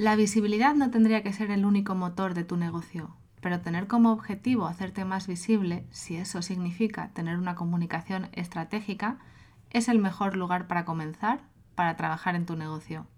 La visibilidad no tendría que ser el único motor de tu negocio, pero tener como objetivo hacerte más visible, si eso significa tener una comunicación estratégica, es el mejor lugar para comenzar para trabajar en tu negocio.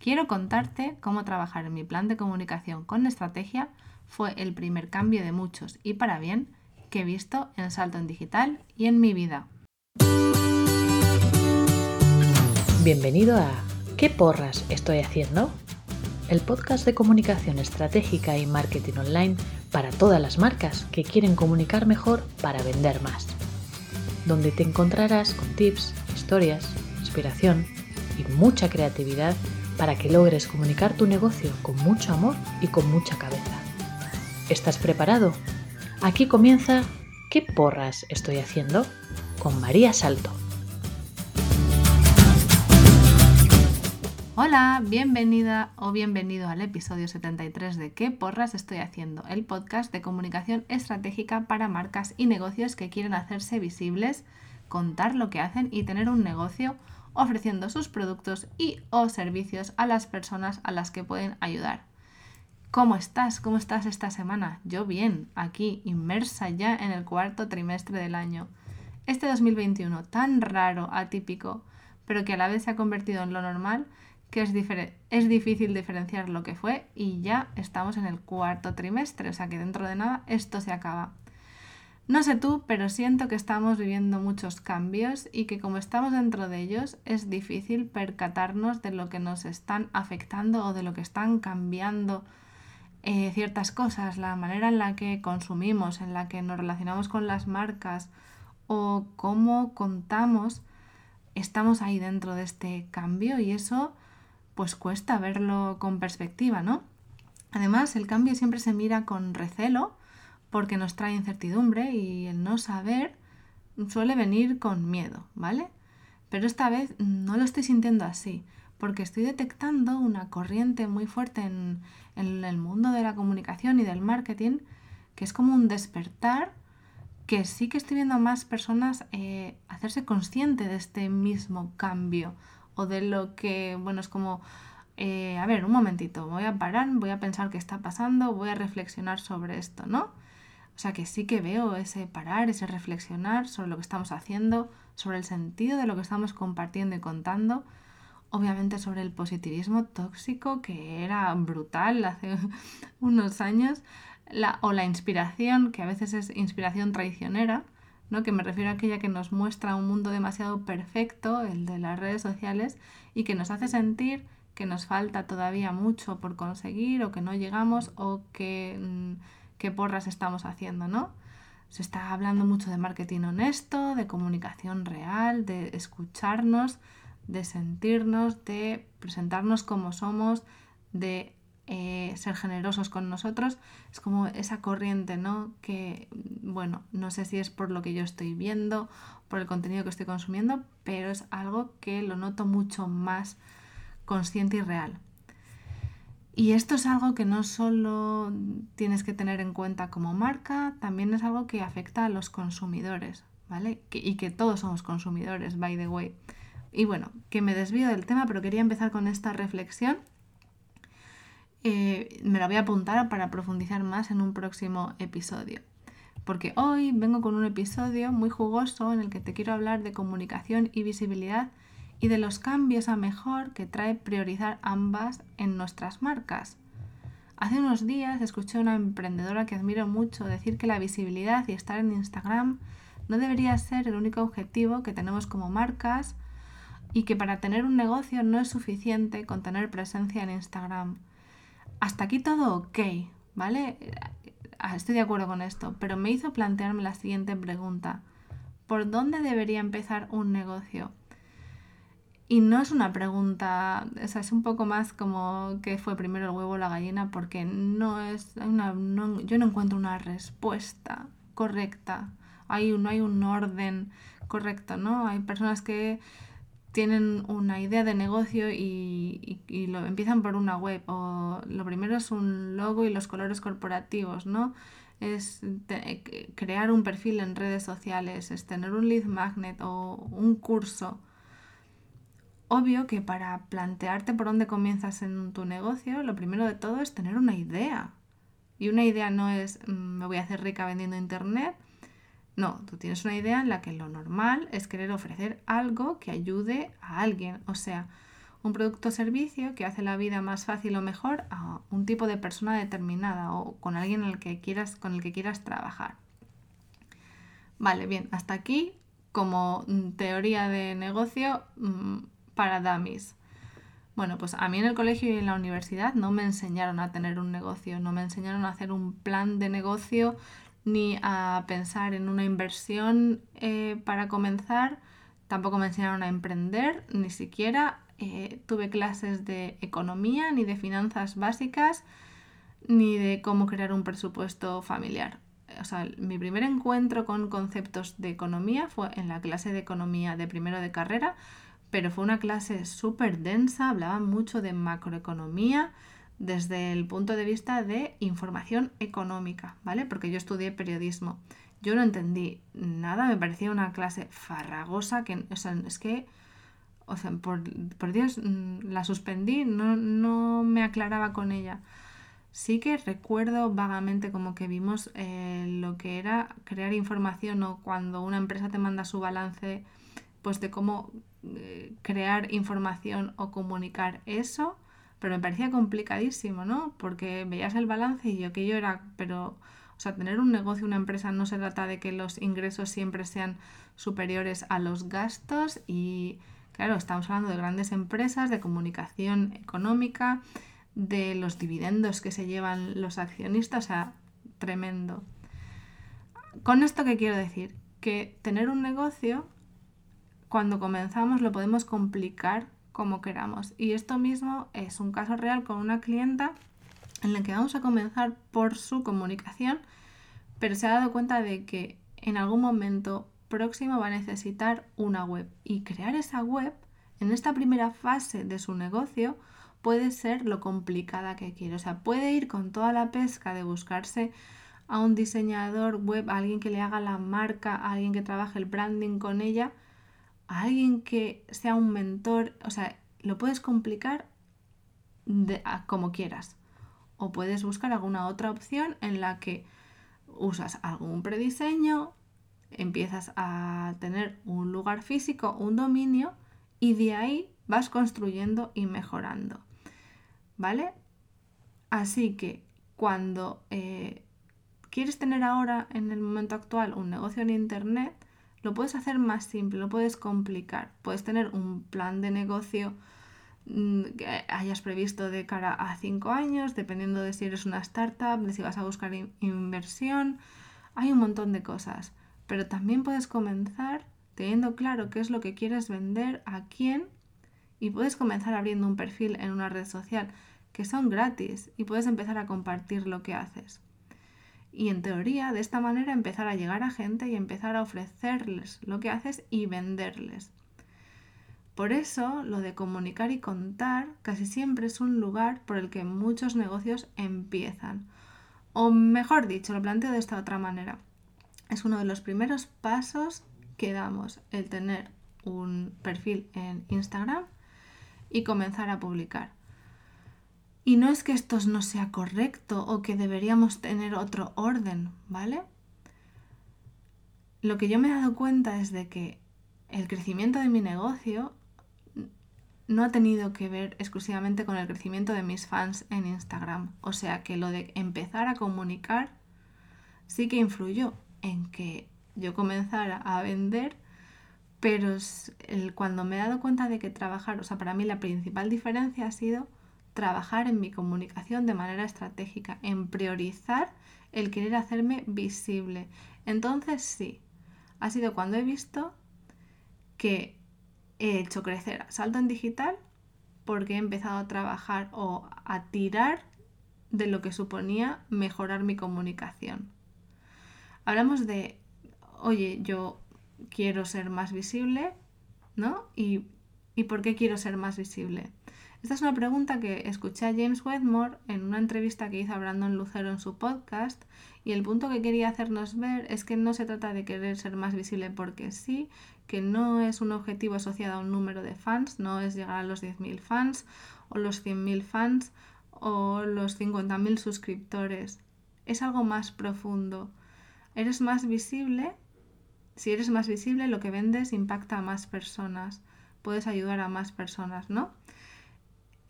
Quiero contarte cómo trabajar en mi plan de comunicación con estrategia fue el primer cambio de muchos y para bien que he visto en Salto en Digital y en mi vida. Bienvenido a ¿Qué porras estoy haciendo? El podcast de comunicación estratégica y marketing online para todas las marcas que quieren comunicar mejor para vender más. Donde te encontrarás con tips, historias, inspiración y mucha creatividad para que logres comunicar tu negocio con mucho amor y con mucha cabeza. ¿Estás preparado? Aquí comienza ¿Qué porras estoy haciendo? con María Salto. Hola, bienvenida o bienvenido al episodio 73 de ¿Qué porras estoy haciendo? El podcast de comunicación estratégica para marcas y negocios que quieren hacerse visibles, contar lo que hacen y tener un negocio ofreciendo sus productos y o servicios a las personas a las que pueden ayudar. ¿Cómo estás? ¿Cómo estás esta semana? Yo bien, aquí, inmersa ya en el cuarto trimestre del año. Este 2021 tan raro, atípico, pero que a la vez se ha convertido en lo normal, que es, difícil diferenciar lo que fue y ya estamos en el cuarto trimestre, o sea que dentro de nada esto se acaba. No sé tú, pero siento que estamos viviendo muchos cambios y que como estamos dentro de ellos es difícil percatarnos de lo que nos están afectando o de lo que están cambiando eh, ciertas cosas, la manera en la que consumimos, en la que nos relacionamos con las marcas o cómo contamos, estamos ahí dentro de este cambio y eso pues cuesta verlo con perspectiva, ¿no? Además, el cambio siempre se mira con recelo porque nos trae incertidumbre y el no saber suele venir con miedo, ¿vale? Pero esta vez no lo estoy sintiendo así porque estoy detectando una corriente muy fuerte en, el mundo de la comunicación y del marketing, que es como un despertar, que sí que estoy viendo a más personas eh, hacerse consciente de este mismo cambio o de lo que, bueno, es como, eh, a ver, un momentito, voy a parar, voy a pensar qué está pasando, voy a reflexionar sobre esto, ¿no? O sea que sí que veo ese parar, ese reflexionar sobre lo que estamos haciendo, sobre el sentido de lo que estamos compartiendo y contando obviamente sobre el positivismo tóxico que era brutal hace unos años, la, o la inspiración, que a veces es inspiración traicionera, ¿no? que me refiero a aquella que nos muestra un mundo demasiado perfecto, el de las redes sociales, y que nos hace sentir que nos falta todavía mucho por conseguir o que no llegamos o que, mm, porras estamos haciendo, ¿no? Se está hablando mucho de marketing honesto, de comunicación real, de escucharnos, de sentirnos, de presentarnos como somos, de eh, ser generosos con nosotros. Es como esa corriente, ¿no? Que, bueno, no sé si es por lo que yo estoy viendo, por el contenido que estoy consumiendo, pero es algo que lo noto mucho más consciente y real. Y esto es algo que no solo tienes que tener en cuenta como marca, también es algo que afecta a los consumidores, ¿vale? y que todos somos consumidores, by the way. Y bueno, que me desvío del tema, pero quería empezar con esta reflexión. Eh, me la voy a apuntar para profundizar más en un próximo episodio. Porque hoy vengo con un episodio muy jugoso en el que te quiero hablar de comunicación y visibilidad y de los cambios a mejor que trae priorizar ambas en nuestras marcas. Hace unos días escuché a una emprendedora que admiro mucho decir que la visibilidad y estar en Instagram no debería ser el único objetivo que tenemos como marcas y que para tener un negocio no es suficiente con tener presencia en Instagram. Hasta aquí todo ok, ¿vale? Ah, estoy de acuerdo con esto, pero me hizo plantearme la siguiente pregunta. ¿Por dónde debería empezar un negocio? Y no es una pregunta, o sea, es un poco más como que fue primero el huevo o la gallina, porque no es una, yo no encuentro una respuesta correcta. Hay, no hay un orden correcto, ¿no? Hay personas que tienen una idea de negocio y, lo empiezan por una web o lo primero es un logo y los colores corporativos, ¿no? Es crear un perfil en redes sociales, es tener un lead magnet o un curso. obvio que para plantearte por dónde comienzas en tu negocio, lo primero de todo es tener una idea. Y una idea no es mm, me voy a hacer rica vendiendo internet. No, tú tienes una idea en la que lo normal es querer ofrecer algo que ayude a alguien. O sea, un producto o servicio que hace la vida más fácil o mejor a un tipo de persona determinada o con alguien el que quieras, con el que quieras trabajar. Vale, bien, hasta aquí como mm, teoría de negocio mm, para dummies. Bueno, pues a mí en el colegio y en la universidad no me enseñaron a tener un negocio, no me enseñaron a hacer un plan de negocio ni a pensar en una inversión eh, para comenzar, tampoco me enseñaron a emprender, ni siquiera eh, tuve clases de economía, ni de finanzas básicas, ni de cómo crear un presupuesto familiar. O sea, mi primer encuentro con conceptos de economía fue en la clase de economía de primero de carrera, pero fue una clase súper densa, hablaba mucho de macroeconomía desde el punto de vista de información económica, ¿vale? Porque yo estudié periodismo. Yo no entendí nada, me parecía una clase farragosa, que, es que o sea, por, Dios, mm, la suspendí, no, no, me aclaraba con ella. Sí que recuerdo vagamente como que vimos eh, lo que era crear información o cuando una empresa te manda su balance, pues de cómo eh, crear información o comunicar eso, pero me parecía complicadísimo, ¿no? Porque veías el balance y yo que yo era, pero, o sea, tener un negocio, una empresa no se trata de que los ingresos siempre sean superiores a los gastos y Claro, estamos hablando de grandes empresas, de comunicación económica, de los dividendos que se llevan los accionistas, o sea, tremendo. Con esto, ¿qué quiero decir? Que tener un negocio, cuando comenzamos, lo podemos complicar como queramos. Y esto mismo es un caso real con una clienta en la que vamos a comenzar por su comunicación, pero se ha dado cuenta de que en algún momento próximo va a necesitar una web y crear esa web en esta primera fase de su negocio puede ser lo complicada que quiere. O sea, puede ir con toda la pesca de buscarse a un diseñador web, a alguien que le haga la marca, a alguien que trabaje el branding con ella, a alguien que sea un mentor. O sea, lo puedes complicar como quieras. O puedes buscar alguna otra opción en la que usas algún prediseño, empiezas a tener un lugar físico, un dominio, y de ahí vas construyendo y mejorando. ¿Vale? Así que cuando eh, quieres tener ahora, en el momento actual, un negocio en Internet, lo puedes hacer más simple, lo puedes complicar. Puedes tener un plan de negocio mm, que hayas previsto de cara a cinco años, dependiendo de si eres una startup, de si vas a buscar inversión. Hay un montón de cosas. Pero también puedes comenzar teniendo claro qué es lo que quieres vender, a quién, y puedes comenzar abriendo un perfil en una red social que son gratis y puedes empezar a compartir lo que haces. Y en teoría, de esta manera empezar a llegar a gente y empezar a ofrecerles lo que haces y venderles. Por eso, lo de comunicar y contar casi siempre es un lugar por el que muchos negocios empiezan. O mejor dicho, lo planteo de esta otra manera es uno de los primeros pasos que damos el tener un perfil en Instagram y comenzar a publicar. Y no es que esto no sea correcto o que deberíamos tener otro orden, ¿vale? Lo que yo me he dado cuenta es de que el crecimiento de mi negocio no ha tenido que ver exclusivamente con el crecimiento de mis fans en Instagram. O sea que lo de empezar a comunicar sí que influyó, en que yo comenzara a vender, pero cuando me he dado cuenta de que trabajar, o sea, para mí la principal diferencia ha sido trabajar en mi comunicación de manera estratégica, en priorizar el querer hacerme visible. Entonces sí, ha sido cuando he visto que he hecho crecer Salto en Digital porque he empezado a trabajar o a tirar de lo que suponía mejorar mi comunicación hablamos de, oye, yo quiero ser más visible, ¿no? ¿Y, por qué quiero ser más visible? Esta es una pregunta que escuché a James Wedmore en una entrevista que hizo a Brandon Lucero en su podcast y el punto que quería hacernos ver es que no se trata de querer ser más visible porque sí, que no es un objetivo asociado a un número de fans, no es llegar a los 10.000 fans o los 100.000 fans o los 50.000 suscriptores. Es algo más profundo. Eres más visible. Si eres más visible, lo que vendes impacta a más personas. Puedes ayudar a más personas, ¿no?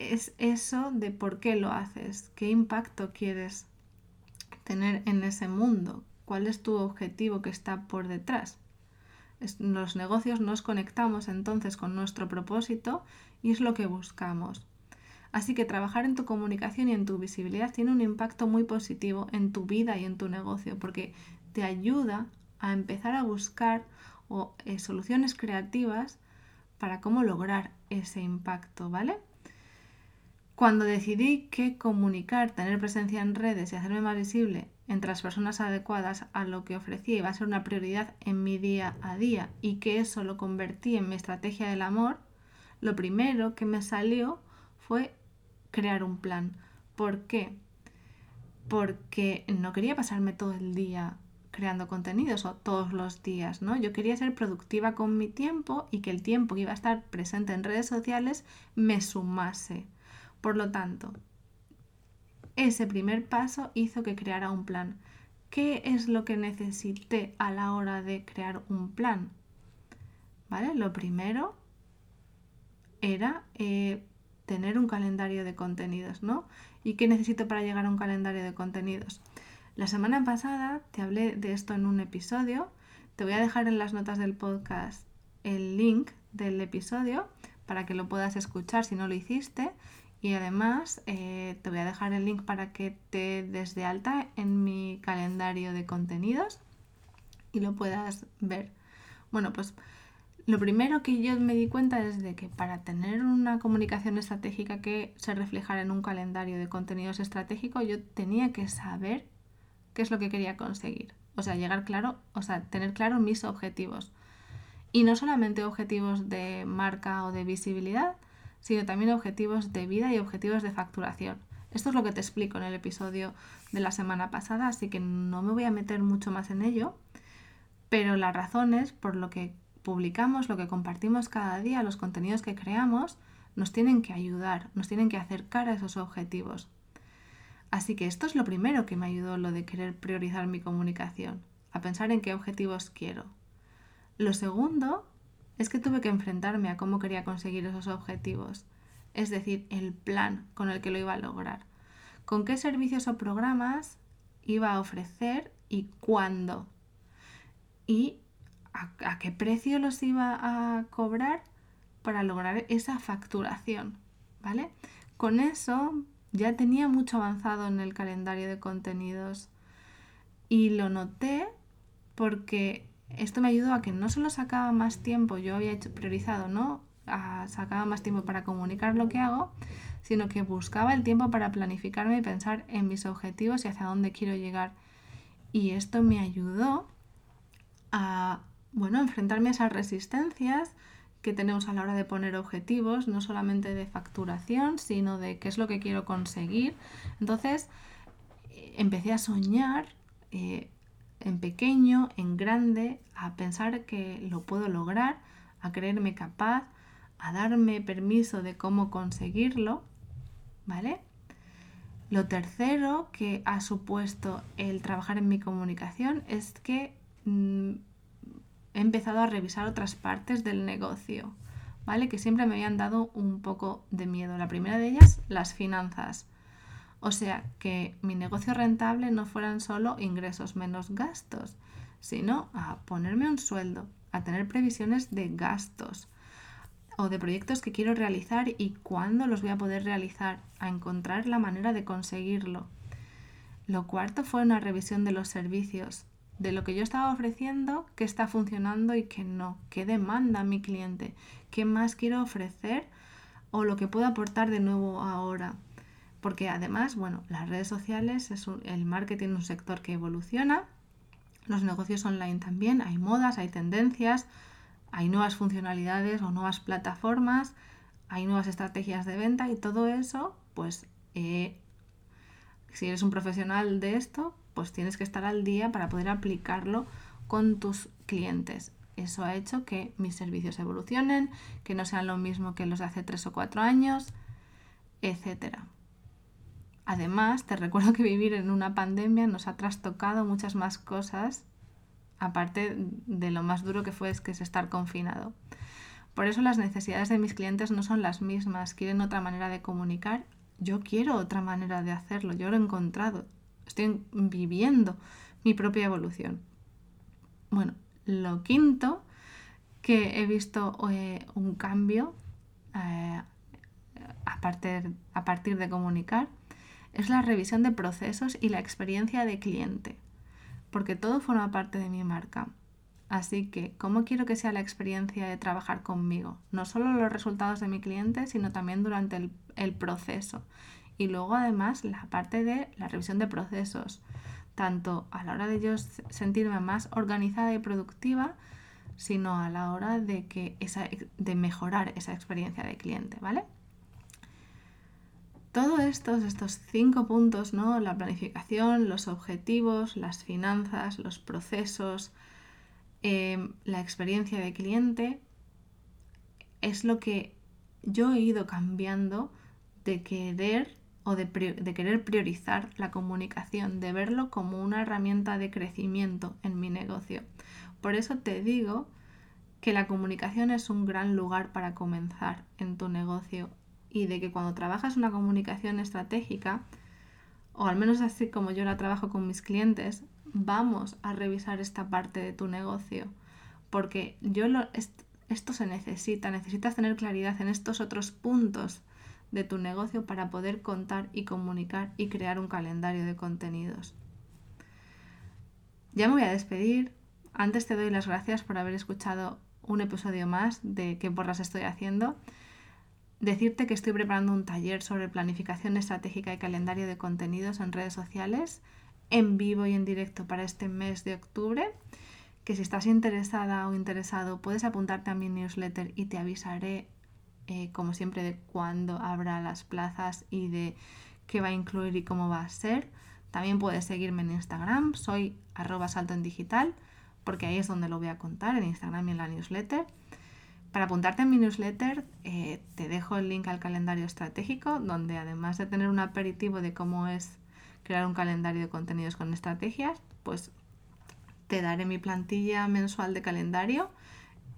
Es eso de por qué lo haces, qué impacto quieres tener en ese mundo, cuál es tu objetivo que está por detrás. Los negocios nos conectamos entonces con nuestro propósito y es lo que buscamos. Así que trabajar en tu comunicación y en tu visibilidad tiene un impacto muy positivo en tu vida y en tu negocio porque te ayuda a empezar a buscar eh, soluciones creativas para cómo lograr ese impacto, ¿vale? Cuando decidí que comunicar, tener presencia en redes y hacerme más visible entre las personas adecuadas a lo que ofrecía iba a ser una prioridad en mi día a día y que eso lo convertí en mi estrategia del amor, lo primero que me salió fue crear un plan. ¿Por qué? Porque no quería pasarme todo el día creando contenidos o todos los días, ¿no? Yo quería ser productiva con mi tiempo y que el tiempo que iba a estar presente en redes sociales me sumase. Por lo tanto, ese primer paso hizo que creara un plan. ¿Qué es lo que necesité a la hora de crear un plan? ¿Vale? Lo primero era eh, tener un calendario de contenidos, ¿no? ¿Y qué necesito para llegar a un calendario de contenidos? La semana pasada te hablé de esto en un episodio. Te voy a dejar en las notas del podcast el link del episodio para que lo puedas escuchar si no lo hiciste. Y además eh, te voy a dejar el link para que te des de alta en mi calendario de contenidos y lo puedas ver. Bueno, pues lo primero que yo me di cuenta es de que para tener una comunicación estratégica que se reflejara en un calendario de contenidos estratégico, yo tenía que saber qué es lo que quería conseguir. O sea, llegar claro, o sea, tener claro mis objetivos. Y no solamente objetivos de marca o de visibilidad, sino también objetivos de vida y objetivos de facturación. Esto es lo que te explico en el episodio de la semana pasada, así que no me voy a meter mucho más en ello, pero las razones por lo que publicamos, lo que compartimos cada día, los contenidos que creamos, nos tienen que ayudar, nos tienen que acercar a esos objetivos. Así que esto es lo primero que me ayudó lo de querer priorizar mi comunicación, a pensar en qué objetivos quiero. Lo segundo es que tuve que enfrentarme a cómo quería conseguir esos objetivos, es decir, el plan con el que lo iba a lograr, con qué servicios o programas iba a ofrecer y cuándo. Y a, qué precio los iba a cobrar para lograr esa facturación, ¿vale? Con eso ya tenía mucho avanzado en el calendario de contenidos y lo noté porque esto me ayudó a que no solo sacaba más tiempo, yo había hecho priorizado, ¿no? sacaba más tiempo para comunicar lo que hago, sino que buscaba el tiempo para planificarme y pensar en mis objetivos y hacia dónde quiero llegar. Y esto me ayudó a bueno, enfrentarme a esas resistencias que tenemos a la hora de poner objetivos, no solamente de facturación, sino de qué es lo que quiero conseguir. Entonces, empecé a soñar eh, en pequeño, en grande, a pensar que lo puedo lograr, a creerme capaz, a darme permiso de cómo conseguirlo, ¿vale? Lo tercero que ha supuesto el trabajar en mi comunicación es que mm, he empezado a revisar otras partes del negocio, ¿vale? Que siempre me habían dado un poco de miedo. La primera de ellas, las finanzas. O sea, que mi negocio rentable no fueran solo ingresos menos gastos, sino a ponerme un sueldo, a tener previsiones de gastos o de proyectos que quiero realizar y cuándo los voy a poder realizar, a encontrar la manera de conseguirlo. Lo cuarto fue una revisión de los servicios, de lo que yo estaba ofreciendo, qué está funcionando y qué no, qué demanda mi cliente, qué más quiero ofrecer o lo que puedo aportar de nuevo ahora. Porque además, bueno, las redes sociales, es el marketing es un sector que evoluciona, los negocios online también, hay modas, hay tendencias, hay nuevas funcionalidades o nuevas plataformas, hay nuevas estrategias de venta y todo eso, pues eh, si eres un profesional de esto, pues tienes que estar al día para poder aplicarlo con tus clientes. Eso ha hecho que mis servicios evolucionen, que no sean lo mismo que los de hace tres o cuatro años, etc. Además, te recuerdo que vivir en una pandemia nos ha trastocado muchas más cosas, aparte de lo más duro que fue es que es estar confinado. Por eso las necesidades de mis clientes no son las mismas, quieren otra manera de comunicar. Yo quiero otra manera de hacerlo, yo lo he encontrado, estoy viviendo mi propia evolución. Bueno, lo quinto, que he visto eh, un cambio eh, a, partir, a partir de comunicar, es la revisión de procesos y la experiencia de cliente, porque todo forma parte de mi marca. Así que, ¿cómo quiero que sea la experiencia de trabajar conmigo? No solo los resultados de mi cliente, sino también durante el, proceso. Y luego, además, la parte de la revisión de procesos tanto a la hora de yo sentirme más organizada y productiva, sino a la hora de, que esa, de mejorar esa experiencia de cliente, ¿vale? Todos estos, estos cinco puntos, ¿no? La planificación, los objetivos, las finanzas, los procesos, em, la experiencia de cliente, es lo que yo he ido cambiando de querer o de, querer priorizar la comunicación, de verlo como una herramienta de crecimiento en mi negocio. Por eso te digo que la comunicación es un gran lugar para comenzar en tu negocio y de que cuando trabajas una comunicación estratégica, o al menos así como yo la trabajo con mis clientes, vamos a revisar esta parte de tu negocio. Porque yo esto se necesita, necesitas tener claridad en estos otros puntos de tu negocio para poder contar y comunicar y crear un calendario de contenidos. Ya me voy a despedir. Antes te doy las gracias por haber escuchado un episodio más de qué porras estoy haciendo. Decirte que estoy preparando un taller sobre planificación estratégica y calendario de contenidos en redes sociales en vivo y en directo para este mes de octubre. Que si estás interesada o interesado puedes apuntarte a mi newsletter y te avisaré eh, como siempre, de cuándo habrá las plazas y de qué va a incluir y cómo va a ser. También puedes seguirme en Instagram, soy arroba salto en digital, porque ahí es donde lo voy a contar, en Instagram y en la newsletter. Para apuntarte en mi newsletter, eh, te dejo el link al calendario estratégico, donde además de tener un aperitivo de cómo es crear un calendario de contenidos con estrategias, pues te daré mi plantilla mensual de calendario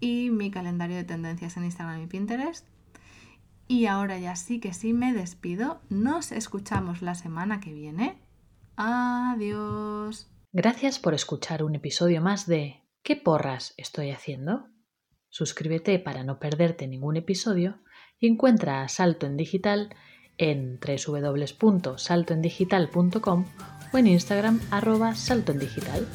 y mi calendario de tendencias en Instagram y Pinterest y ahora ya sí que sí me despido. Nos escuchamos la semana que viene. Adiós. Gracias por escuchar un episodio más de ¿Qué porras estoy haciendo? Suscríbete para no perderte ningún episodio y encuentra a Salto en Digital en www.saltoendigital.com o en Instagram arroba saltoendigital.